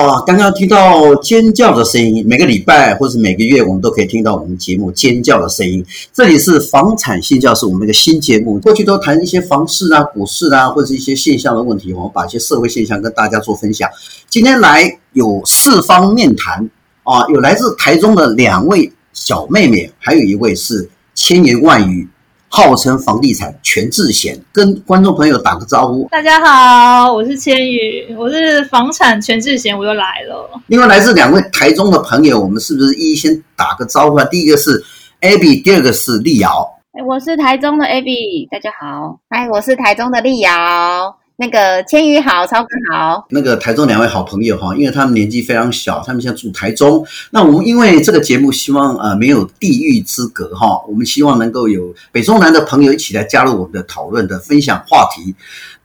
哦，刚刚听到尖叫的声音，每个礼拜或是每个月，我们都可以听到我们节目尖叫的声音。这里是房产星叫室，我们一个新节目，过去都谈一些房市啊、股市啊，或者一些现象的问题，我们把一些社会现象跟大家做分享。今天来有四方面谈啊，有来自台中的两位小妹妹，还有一位是千言万语。号称房地产全智贤，跟观众朋友打个招呼。大家好，我是千羽，我是房产全智贤，我又来了。另外来自两位台中的朋友，我们是不是一一先打个招呼啊？第一个是 Abby，第二个是丽瑶。我是台中的 Abby，大家好。嗨，我是台中的丽瑶。那个千羽好，超哥好。那个台中两位好朋友哈，因为他们年纪非常小，他们现在住台中。那我们因为这个节目希望呃没有地域之隔哈，我们希望能够有北中南的朋友一起来加入我们的讨论的分享话题。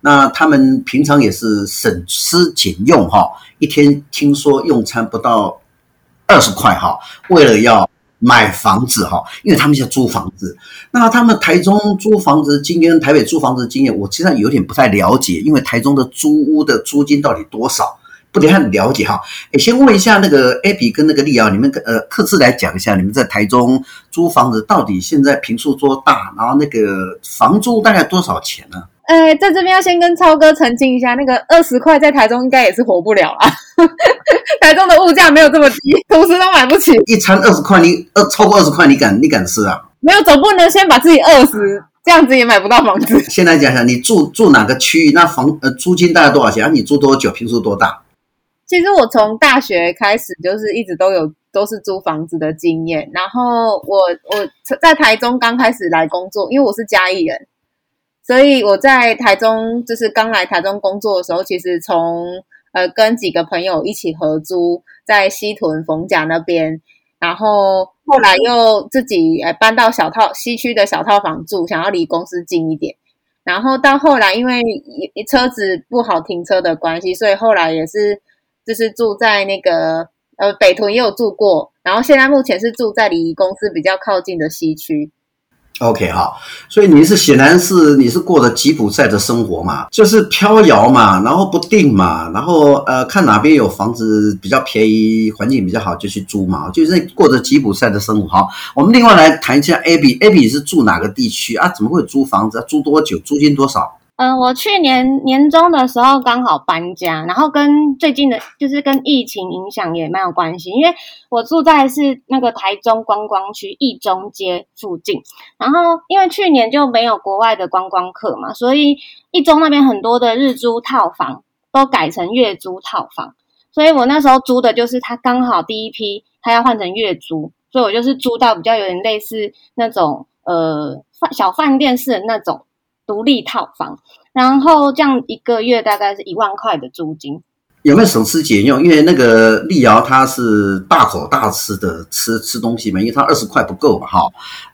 那他们平常也是省吃俭用哈，一天听说用餐不到二十块哈，为了要。买房子哈，因为他们现在租房子，那他们台中租房子经验，台北租房子的经验，我其实有点不太了解，因为台中的租屋的租金到底多少，不太了解哈。诶，先问一下那个 Abby 跟那个丽瑶，你们呃各自来讲一下，你们在台中租房子到底现在平数多大，然后那个房租大概多少钱呢？呃，在这边要先跟超哥澄清一下，那个二十块在台中应该也是活不了啊。台中的物价没有这么低，同时都买不起。一餐二十块，你呃超过二十块，你敢你敢吃啊？没有，总不能先把自己饿死，这样子也买不到房子。先来讲讲，你住住哪个区域？那房呃租金大概多少钱？啊，你住多久？平数多大？其实我从大学开始就是一直都有都是租房子的经验。然后我我在台中刚开始来工作，因为我是嘉义人。所以我在台中，就是刚来台中工作的时候，其实从呃跟几个朋友一起合租在西屯逢甲那边，然后后来又自己呃搬到小套西区的小套房住，想要离公司近一点。然后到后来因为车子不好停车的关系，所以后来也是就是住在那个呃北屯也有住过，然后现在目前是住在离公司比较靠近的西区。OK 哈，所以你是显然是你是过着吉普赛的生活嘛，就是飘摇嘛，然后不定嘛，然后呃看哪边有房子比较便宜，环境比较好就去租嘛，就是过着吉普赛的生活好。我们另外来谈一下 Abby，Abby 是住哪个地区啊？怎么会租房子？租多久？租金多少？嗯，我去年年中的时候刚好搬家，然后跟最近的，就是跟疫情影响也蛮有关系，因为我住在是那个台中观光区一中街附近，然后因为去年就没有国外的观光客嘛，所以一中那边很多的日租套房都改成月租套房，所以我那时候租的就是它刚好第一批，它要换成月租，所以我就是租到比较有点类似那种呃饭小饭店式的那种。独立套房，然后这样一个月大概是一万块的租金，有没有省吃俭用？因为那个丽瑶她是大口大吃的吃吃东西嘛，因为她二十块不够嘛，哈。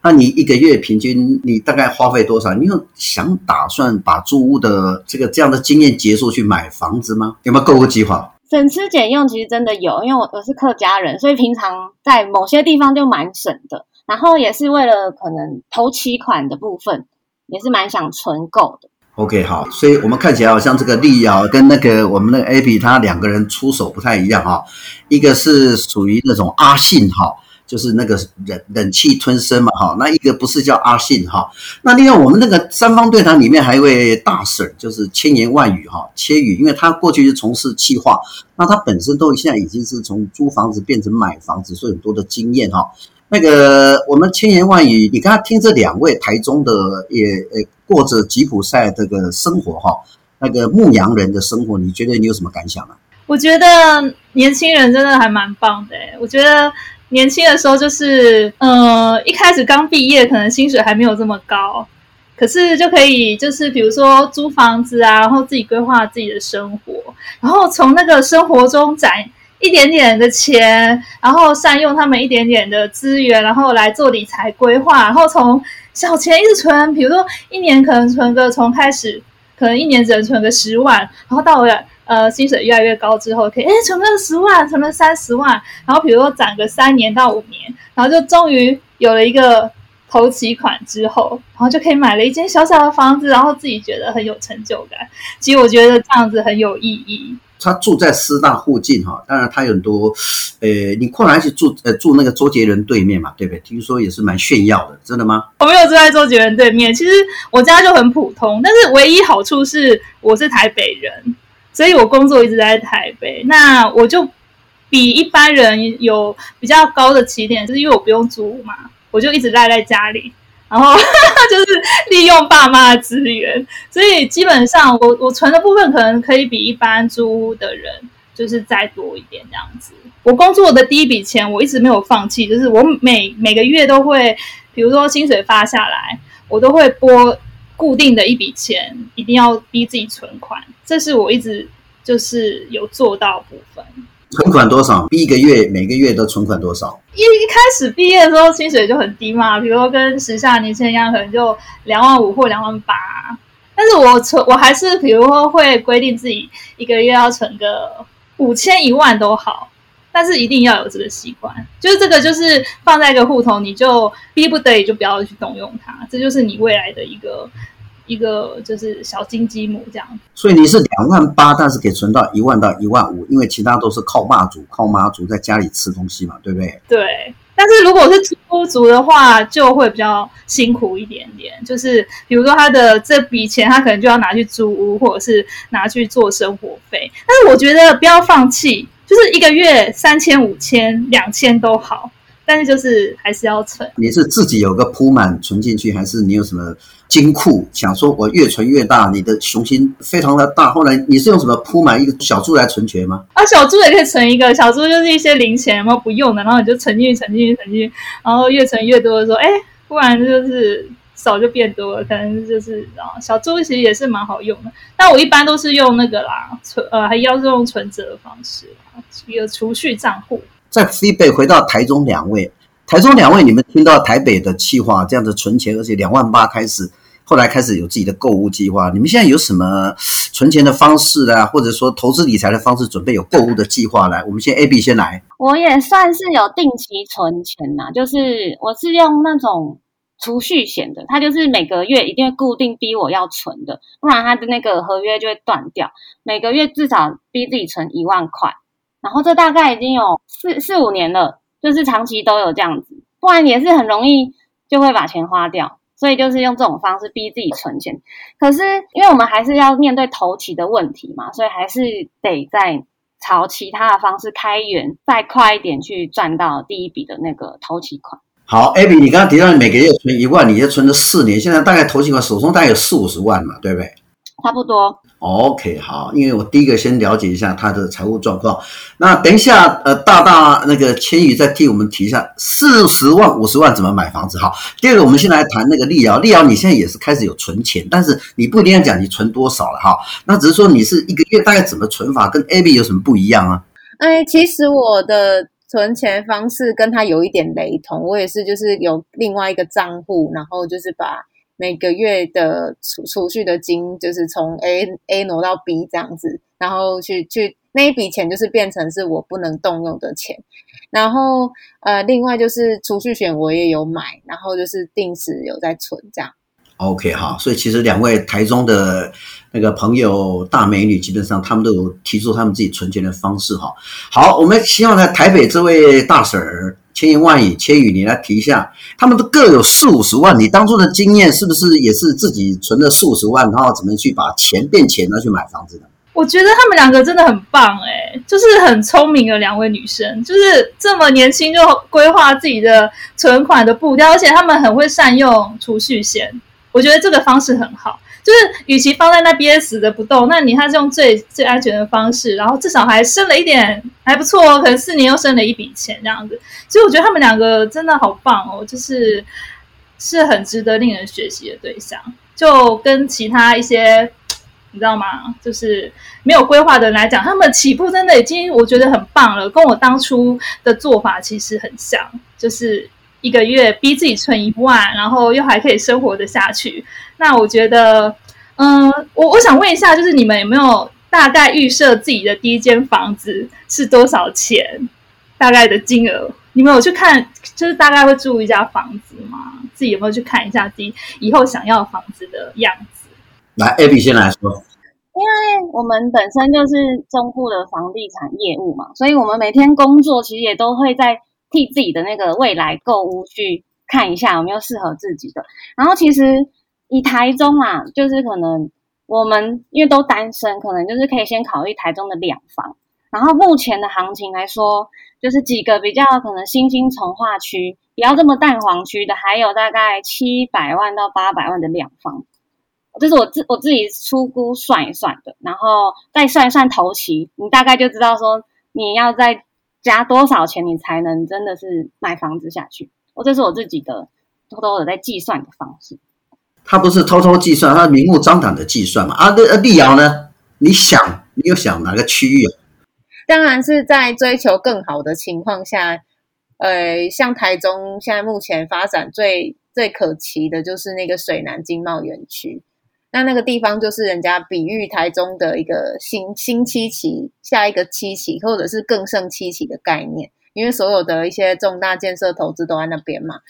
那你一个月平均你大概花费多少？你有想打算把租屋的这个这样的经验结束去买房子吗？有没有购物计划？省吃俭用其实真的有，因为我我是客家人，所以平常在某些地方就蛮省的，然后也是为了可能头期款的部分。也是蛮想存够的。OK，好，所以我们看起来好像这个丽瑶跟那个我们那个 Abby，他两个人出手不太一样哈。一个是属于那种阿信哈，就是那个忍忍气吞声嘛哈。那一个不是叫阿信哈。那另外我们那个三方对谈里面还有一位大 Sir，就是千言万语哈，千语，因为他过去是从事企划，那他本身都现在已经是从租房子变成买房子，所以很多的经验哈。那个我们千言万语，你刚刚听这两位台中的也呃过着吉普赛这个生活哈，那个牧羊人的生活，你觉得你有什么感想呢？我觉得年轻人真的还蛮棒的。我觉得年轻的时候就是，呃，一开始刚毕业，可能薪水还没有这么高，可是就可以就是比如说租房子啊，然后自己规划自己的生活，然后从那个生活中展。一点点的钱，然后善用他们一点点的资源，然后来做理财规划，然后从小钱一直存，比如说一年可能存个从开始，可能一年只能存个十万，然后到了呃薪水越来越高之后，可以诶存个十万，存了三十万，然后比如说攒个三年到五年，然后就终于有了一个头期款之后，然后就可以买了一间小小的房子，然后自己觉得很有成就感。其实我觉得这样子很有意义。他住在师大附近哈，当然他有很多，呃，你后来是住呃住那个周杰伦对面嘛，对不对？听说也是蛮炫耀的，真的吗？我没有住在周杰伦对面，其实我家就很普通，但是唯一好处是我是台北人，所以我工作一直在台北，那我就比一般人有比较高的起点，就是因为我不用租嘛，我就一直赖在家里。然后 就是利用爸妈的资源，所以基本上我我存的部分可能可以比一般租屋的人就是再多一点这样子。我工作的第一笔钱我一直没有放弃，就是我每每个月都会，比如说薪水发下来，我都会拨固定的一笔钱，一定要逼自己存款，这是我一直就是有做到部分。存款多少？一个月每个月都存款多少？一一开始毕业的时候薪水就很低嘛，比如说跟时下年轻人一样，可能就两万五或两万八。但是我存我还是比如说会规定自己一个月要存个五千一万都好，但是一定要有这个习惯，就是这个就是放在一个户头，你就逼不得已就不要去动用它，这就是你未来的一个。一个就是小金鸡母这样，所以你是两万八，但是可以存到一万到一万五，因为其他都是靠爸族、靠妈族在家里吃东西嘛，对不对？对。但是如果是租族的话，就会比较辛苦一点点。就是比如说他的这笔钱，他可能就要拿去租屋，或者是拿去做生活费。但是我觉得不要放弃，就是一个月三千、五千、两千都好。但是就是还是要存。你是自己有个铺满存进去，还是你有什么金库？想说我越存越大，你的雄心非常的大。后来你是用什么铺满一个小猪来存钱吗？啊，小猪也可以存一个，小猪就是一些零钱，然后不用的，然后你就存进去，存进去，存进去，然后越存越多的时候，哎，忽然就是少就变多了，可能就是啊，小猪其实也是蛮好用的。但我一般都是用那个啦，存呃，还要用存折的方式，一个储蓄账户。在西北回到台中两位，台中两位，你们听到台北的计划这样子存钱，而且两万八开始，后来开始有自己的购物计划。你们现在有什么存钱的方式啊，或者说投资理财的方式，准备有购物的计划来？我们先 A、B 先来。我也算是有定期存钱呐，就是我是用那种储蓄险的，它就是每个月一定会固定逼我要存的，不然它的那个合约就会断掉。每个月至少逼自己存一万块。然后这大概已经有四四五年了，就是长期都有这样子，不然也是很容易就会把钱花掉，所以就是用这种方式逼自己存钱。可是因为我们还是要面对头期的问题嘛，所以还是得再朝其他的方式开源，再快一点去赚到第一笔的那个头期款。好，Abby，你刚刚提到你每个月存一万，你就存了四年，现在大概头期款手中大概有四五十万嘛，对不对？差不多。OK，好，因为我第一个先了解一下他的财务状况。那等一下，呃，大大那个千羽再替我们提一下四十万、五十万怎么买房子。哈，第二个我们先来谈那个丽瑶。丽瑶，你现在也是开始有存钱，但是你不一定要讲你存多少了哈。那只是说你是一个月大概怎么存法，跟 Abby 有什么不一样啊？哎，其实我的存钱方式跟他有一点雷同，我也是就是有另外一个账户，然后就是把。每个月的储储蓄的金就是从 A A 挪到 B 这样子，然后去去那一笔钱就是变成是我不能动用的钱，然后呃，另外就是储蓄险我也有买，然后就是定时有在存这样。OK 好，所以其实两位台中的那个朋友大美女，基本上他们都有提出他们自己存钱的方式哈。好，我们希望在台北这位大婶儿。千言万语，千语，你来提一下，他们都各有四五十万，你当初的经验是不是也是自己存了四五十万，然后怎么去把钱变钱呢？去买房子的？我觉得他们两个真的很棒哎、就是很聪明的两位女生，就是这么年轻就规划自己的存款的步调，而且他们很会善用储蓄险，我觉得这个方式很好。就是，与其放在那边死的不动，那你还是用最最安全的方式，然后至少还生了一点，还不错哦。可能四年又生了一笔钱这样子，所以我觉得他们两个真的好棒哦，就是是很值得令人学习的对象。就跟其他一些你知道吗？就是没有规划的人来讲，他们起步真的已经我觉得很棒了，跟我当初的做法其实很像，就是。一个月逼自己存一万，然后又还可以生活得下去。那我觉得，嗯，我我想问一下，就是你们有没有大概预设自己的第一间房子是多少钱？大概的金额？你们有去看，就是大概会住一家房子吗？自己有没有去看一下自己以后想要房子的样子？来，Abby 先来说。因因为我们本身就是中部的房地产业务嘛，所以我们每天工作其实也都会在替自己的那个未来购物去看一下有没有适合自己的。然后其实以台中嘛，就是可能我们因为都单身，可能就是可以先考虑台中的两房。然后目前的行情来说，就是几个比较可能新兴从化区，不要这么蛋黄区的，还有大概七百万到八百万的两房，这是我自我自己初估算一算的，然后再算一算头期，你大概就知道说你要再加多少钱，你才能真的是买房子下去。我这是我自己的偷偷的在计算的方式。他不是偷偷计算，他明目张胆的计算嘛。啊，那丽瑶呢？你想，你又想哪个区域啊？当然是在追求更好的情况下，呃，像台中现在目前发展最最可期的就是那个水南经贸园区，那那个地方就是人家比喻台中的一个新新七期，下一个七期或者是更胜七期的概念，因为所有的一些重大建设投资都在那边嘛。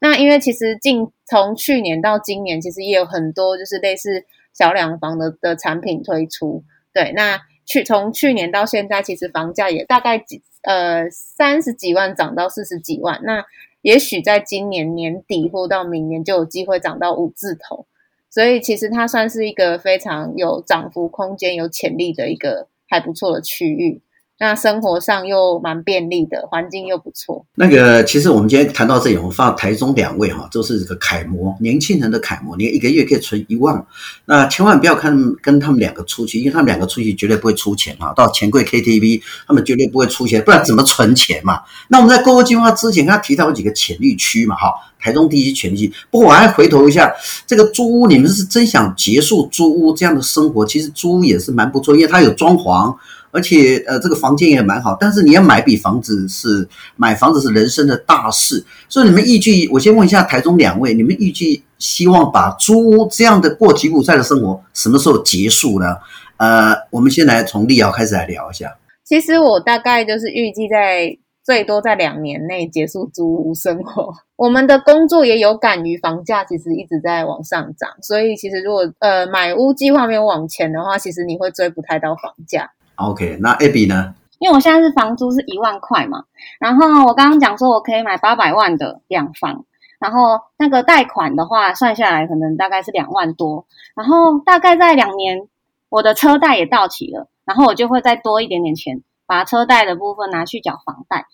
那因为其实近从去年到今年，其实也有很多就是类似小两房的的产品推出，对，那。去从去年到现在，其实房价也大概几呃三十几万涨到四十几万，那也许在今年年底或到明年就有机会涨到五字头，所以其实它算是一个非常有涨幅空间、有潜力的一个还不错的区域。那生活上又蛮便利的，环境又不错。那个，其实我们今天谈到这里，我们放台中两位哈，都是这个楷模，年轻人的楷模。你一个月可以存一万，那千万不要看跟他们两个出去，因为他们两个出去绝对不会出钱哈。到钱柜 KTV，他们绝对不会出钱，不然怎么存钱嘛？那我们在购物计划之前，跟他提到有几个潜力区嘛，哈，台中地区潜力区。不过我还回头一下，这个租屋，你们是真想结束租屋这样的生活？其实租屋也是蛮不错，因为它有装潢。而且，呃，这个房间也蛮好，但是你要买笔房子是买房子是人生的大事，所以你们预计，我先问一下台中两位，你们预计希望把租屋这样的过吉普赛的生活什么时候结束呢？呃，我们先来从立瑶开始来聊一下。其实我大概就是预计在最多在两年内结束租屋生活。我们的工作也有感于房价其实一直在往上涨，所以其实如果呃买屋计划没有往前的话，其实你会追不太到房价。OK，那 Abby 呢？因为我现在是房租是一万块嘛，然后我刚刚讲说我可以买八百万的两房，然后那个贷款的话算下来可能大概是两万多，然后大概在两年我的车贷也到期了，然后我就会再多一点点钱，把车贷的部分拿去缴房贷，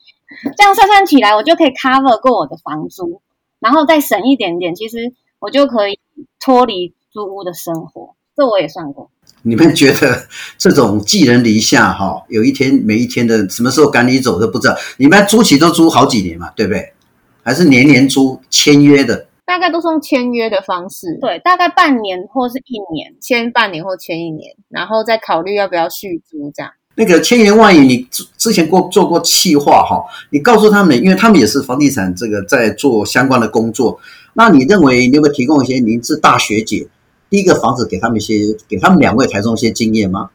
这样算算起来我就可以 cover 过我的房租，然后再省一点点，其实我就可以脱离租屋的生活，这我也算过。你们觉得这种寄人篱下哈，有一天每一天的什么时候赶你走都不知道。你们租期都租好几年嘛，对不对？还是年年租签约的？大概都是用签约的方式，对，大概半年或是一年，签半年或签一年，然后再考虑要不要续租这样。那个千言万语，你之前过做过企划哈，你告诉他们，因为他们也是房地产这个在做相关的工作，那你认为你有没有提供一些您是大学姐？第一个房子给他们一些，给他们两位台中一些经验吗？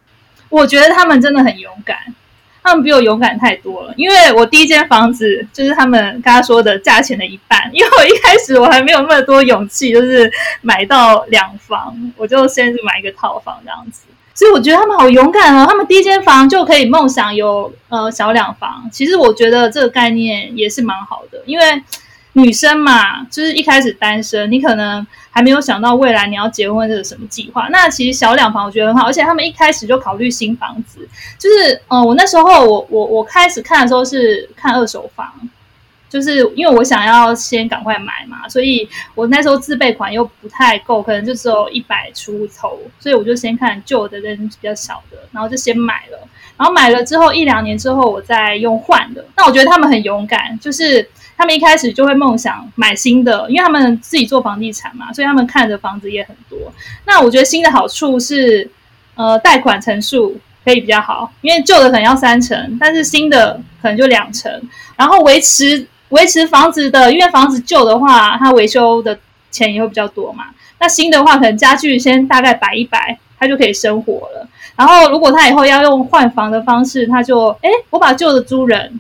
我觉得他们真的很勇敢，他们比我勇敢太多了。因为我第一间房子就是他们刚刚说的价钱的一半，因为我一开始我还没有那么多勇气，就是买到两房，我就先是买一个套房这样子。所以我觉得他们好勇敢哦，他们第一间房就可以梦想有呃小两房。其实我觉得这个概念也是蛮好的，因为。女生嘛，就是一开始单身，你可能还没有想到未来你要结婚这个什么计划。那其实小两房我觉得很好，而且他们一开始就考虑新房子，就是嗯、呃，我那时候我我我开始看的时候是看二手房，就是因为我想要先赶快买嘛，所以我那时候自备款又不太够，可能就只有一百出头，所以我就先看旧的跟比较小的，然后就先买了，然后买了之后一两年之后我再用换的。那我觉得他们很勇敢，就是。他们一开始就会梦想买新的，因为他们自己做房地产嘛，所以他们看的房子也很多。那我觉得新的好处是，呃，贷款成数可以比较好，因为旧的可能要三成，但是新的可能就两成。然后维持维持房子的，因为房子旧的话，它维修的钱也会比较多嘛。那新的话，可能家具先大概摆一摆，它就可以生活了。然后如果他以后要用换房的方式，他就诶，我把旧的租人，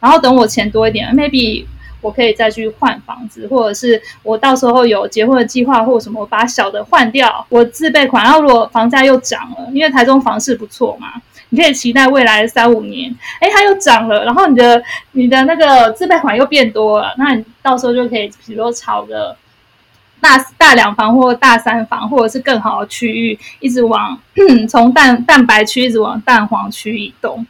然后等我钱多一点，maybe。我可以再去换房子，或者是我到时候有结婚的计划或什么，我把小的换掉，我自备款。然后如果房价又涨了，因为台中房市不错嘛，你可以期待未来三五年，哎，它又涨了，然后你的你的那个自备款又变多了，那你到时候就可以，比如说炒个大大两房或大三房，或者是更好的区域，一直往 从蛋蛋白区一直往蛋黄区移动。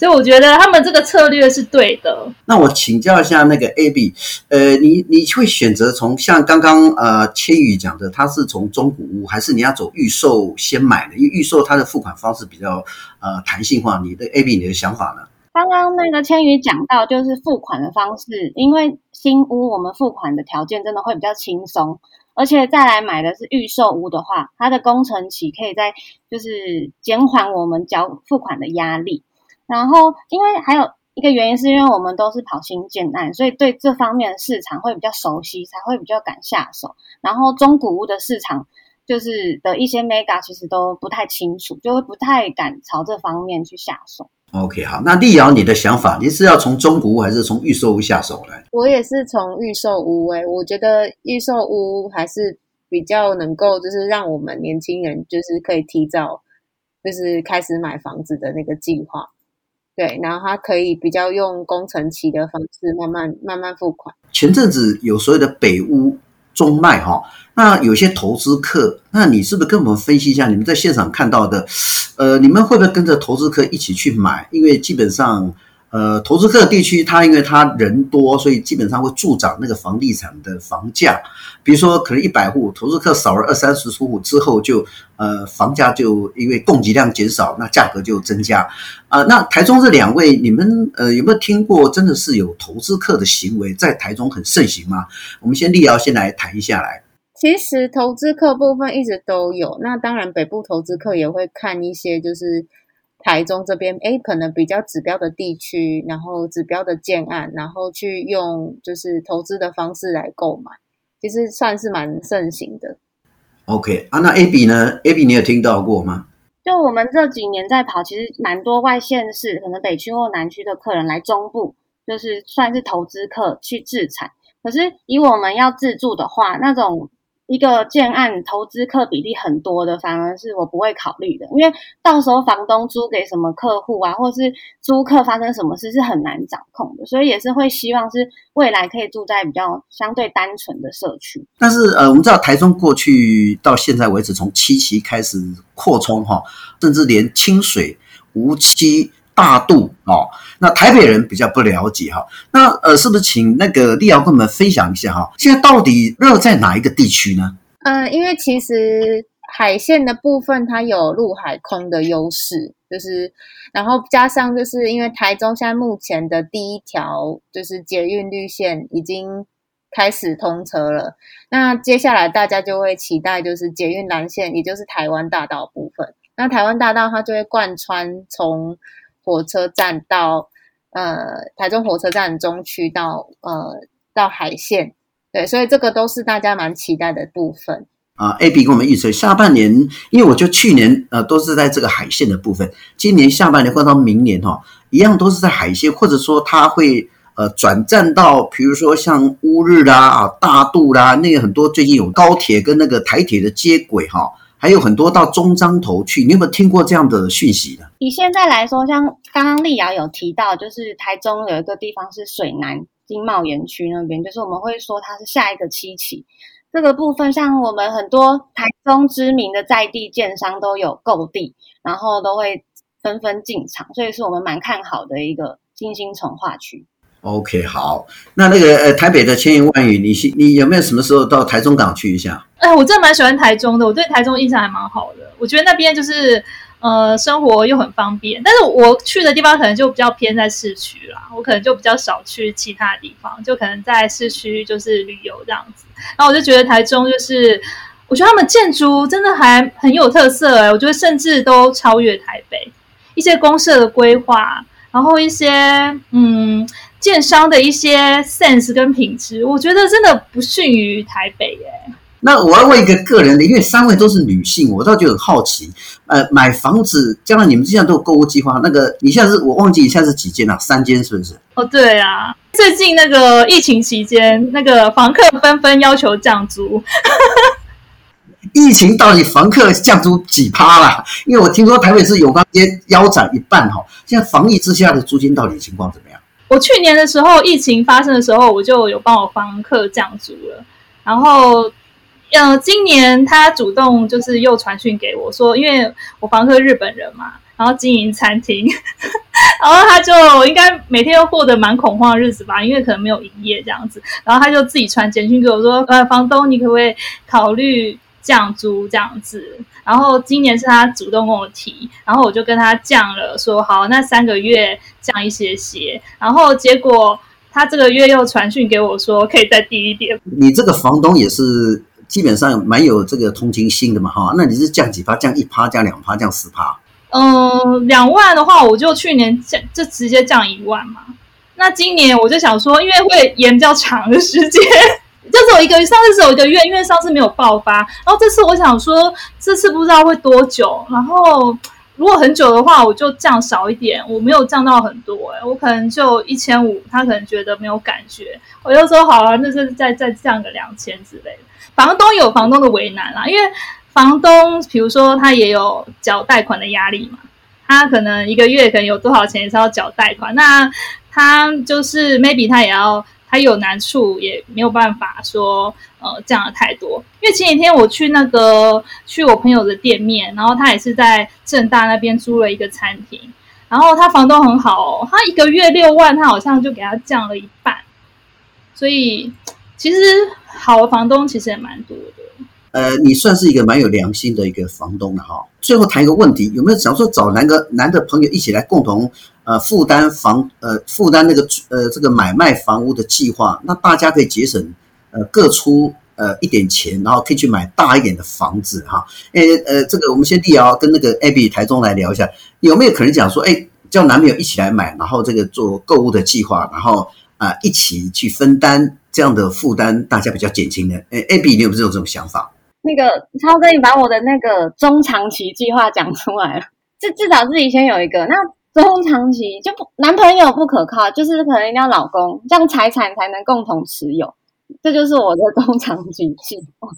所以我觉得他们这个策略是对的。那我请教一下那个 Abby，呃，你你会选择从像刚刚呃千羽讲的，他是从中古屋，还是你要走预售先买的？因为预售它的付款方式比较呃弹性化。你的 Abby，你的想法呢？刚刚那个千羽讲到，就是付款的方式，因为新屋我们付款的条件真的会比较轻松，而且再来买的是预售屋的话，它的工程期可以在就是减缓我们缴付款的压力。然后，因为还有一个原因，是因为我们都是跑新建案，所以对这方面的市场会比较熟悉，才会比较敢下手。然后中古屋的市场，就是的一些 mega 其实都不太清楚，就会不太敢朝这方面去下手。OK，好，那丽瑶，你的想法，你是要从中古屋还是从预售屋下手呢？我也是从预售屋诶、欸，我觉得预售屋还是比较能够，就是让我们年轻人就是可以提早，就是开始买房子的那个计划。对，然后他可以比较用工程期的方式慢慢慢慢付款。前阵子有所谓的北屋中卖哈，那有些投资客，那你是不是跟我们分析一下你们在现场看到的？呃，你们会不会跟着投资客一起去买？因为基本上。呃，投资客地区，它因为它人多，所以基本上会助长那个房地产的房价。比如说，可能一百户投资客少了二三十户之后就，呃房价就因为供给量减少，那价格就增加。啊、呃，那台中这两位，你们呃有没有听过？真的是有投资客的行为在台中很盛行吗？我们先立瑶先来谈一下来。其实投资客部分一直都有，那当然北部投资客也会看一些就是。台中这边，诶，可能比较指标的地区，然后指标的建案，然后去用就是投资的方式来购买，其实算是蛮盛行的。OK 啊，那 Abby 呢？Abby 你有听到过吗？就我们这几年在跑，其实蛮多外县市，可能北区或南区的客人来中部，就是算是投资客去置产。可是以我们要自住的话，那种。一个建案投资客比例很多的，反而是我不会考虑的，因为到时候房东租给什么客户啊，或是租客发生什么事是很难掌控的，所以也是会希望是未来可以住在比较相对单纯的社区。但是呃，我们知道台中过去到现在为止，从七期开始扩充哈，甚至连清水、梧栖。大度哦，那台北人比较不了解哈，那呃，是不是请那个丽瑶跟我们分享一下哈？现在到底热在哪一个地区呢？嗯、因为其实海线的部分它有陆海空的优势，就是然后加上就是因为台中现在目前的第一条就是捷运绿线已经开始通车了，那接下来大家就会期待就是捷运蓝线，也就是台湾大道部分，那台湾大道它就会贯穿从。火车站到呃台中火车站中区到呃到海线，对，所以这个都是大家蛮期待的部分啊。A B 跟我们预测下半年，因为我就去年呃都是在这个海线的部分，今年下半年或到明年哈、一样都是在海线，或者说它会呃转战到，比如说像乌日啦啊大肚啦，那个很多最近有高铁跟那个台铁的接轨哈。还有很多到中彰投去，你有没有听过这样的讯息呢？以现在来说，像刚刚丽瑶有提到，就是台中有一个地方是水南经贸园区那边，就是我们会说它是下一个七期。这个部分，像我们很多台中知名的在地建商都有购地，然后都会纷纷进场，所以是我们蛮看好的一个新兴重划区。OK，好，那那个呃，台北的千言万语，你你有没有什么时候到台中港去一下？哎，我真的蛮喜欢台中的，我对台中印象还蛮好的。我觉得那边就是呃，生活又很方便，但是我去的地方可能就比较偏在市区啦，我可能就比较少去其他地方，就可能在市区就是旅游这样子。然后我就觉得台中就是，我觉得他们建筑真的还很有特色哎，我觉得甚至都超越台北一些公社的规划，然后一些嗯。建商的一些 sense 跟品质，我觉得真的不逊于台北耶。那我要问一个个人的，因为三位都是女性，我倒就很好奇，呃，买房子，将来你们之间都有购物计划，那个你现在是我忘记一下是几间了，三间是不是？哦，对啊，最近那个疫情期间，那个房客纷纷要求降租。疫情到底房客降租几趴啦？因为我听说台北市永康街腰斩一半哈，现在防疫之下的租金到底情况怎么样？我去年的时候，疫情发生的时候，我就有帮我房客降租了。然后，呃，今年他主动就是又传讯给我说，因为我房客日本人嘛，然后经营餐厅，然后他就应该每天都过得蛮恐慌的日子吧，因为可能没有营业这样子。然后他就自己传简讯给我说，呃，房东，你可不可以考虑？降租这样子，然后今年是他主动跟我提，然后我就跟他降了，说好，那三个月降一些些，然后结果他这个月又传讯给我说可以再低一点。你这个房东也是基本上蛮有这个同情心的嘛，哈，那你是降几趴？降一趴？降两趴？降十趴？嗯，两万的话，我就去年降就直接降一万嘛。那今年我就想说，因为会延比较长的时间。就是有一个月上次是有一个月，因为上次没有爆发，然后这次我想说，这次不知道会多久，然后如果很久的话，我就降少一点，我没有降到很多，欸，我可能就一千五，他可能觉得没有感觉，我就说好啊，那就再再降个两千之类的。房东有房东的为难啦，因为房东比如说他也有缴贷款的压力嘛，他可能一个月可能有多少钱也是要缴贷款，那他就是 maybe 他也要。他有难处，也没有办法说，呃，降了太多。因为前几天我去那个去我朋友的店面，然后他也是在正大那边租了一个餐厅，然后他房东很好哦，他一个月六万，他好像就给他降了一半。所以其实好的房东其实也蛮多的。呃，你算是一个蛮有良心的一个房东了哈。最后谈一个问题，有没有想说找男的男的朋友一起来共同？呃，负担房呃，负担那个呃，这个买卖房屋的计划，那大家可以节省呃，各出呃一点钱，然后可以去买大一点的房子哈。诶呃，这个我们先递啊，跟那个 Abby 台中来聊一下，有没有可能讲说，诶叫男朋友一起来买，然后这个做购物的计划，然后啊、一起去分担这样的负担，大家比较减轻的。哎 Abby 你有没有这种想法？那个超哥，你把我的那个中长期计划讲出来了，至至少自己先有一个那。中长期就不男朋友不可靠，就是可能一定要老公，这样财产才能共同持有，这就是我的中长期计划。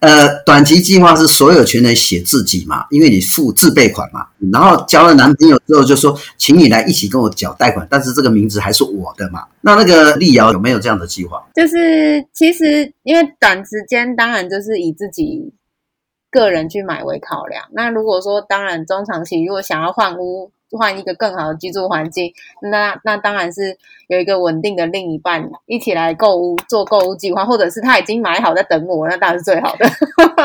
呃，短期计划是所有权人写自己嘛，因为你付自备款嘛，然后交了男朋友之后就说，请你来一起跟我缴贷款，但是这个名字还是我的嘛。那那个丽瑶有没有这样的计划？就是其实因为短时间当然就是以自己个人去买为考量，那如果说当然中长期如果想要换屋。换一个更好的居住环境，那那当然是有一个稳定的另一半一起来购物做购物计划，或者是他已经买好在等我，那当然是最好的。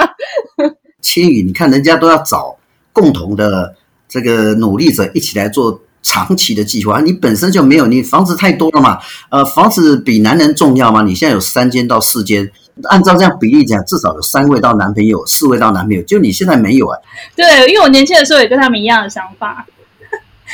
青宇，你看人家都要找共同的这个努力者一起来做长期的计划，你本身就没有，你房子太多了嘛？呃，房子比男人重要吗？你现在有三间到四间，按照这样比例讲，至少有三位到男朋友，四位到男朋友，就你现在没有啊？对，因为我年轻的时候也跟他们一样的想法。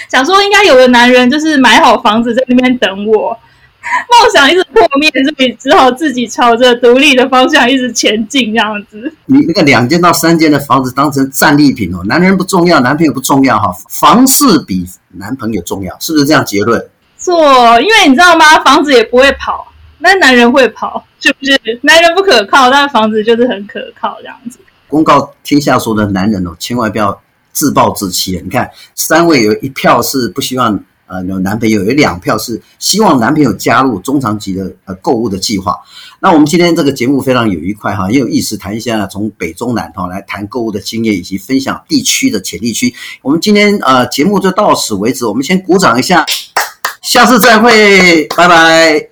想说应该有的男人就是买好房子在那边等我，梦想一直破灭，所以只好自己朝着独立的方向一直前进这样子。你那个两间到三间的房子当成战利品哦，男人不重要，男朋友不重要哈，房事比男朋友重要，是不是这样结论？错，因为你知道吗？房子也不会跑，那男人会跑，是不是？男人不可靠，但房子就是很可靠这样子。公告天下所有的男人哦，千万不要。自暴自弃，你看，三位有一票是不希望呃有男朋友，有两票是希望男朋友加入中长期的呃购物的计划。那我们今天这个节目非常有愉快哈，也有意思谈一下从北中南哈来谈购物的经验以及分享地区的潜力区。我们今天呃节目就到此为止，我们先鼓掌一下，下次再会，拜拜。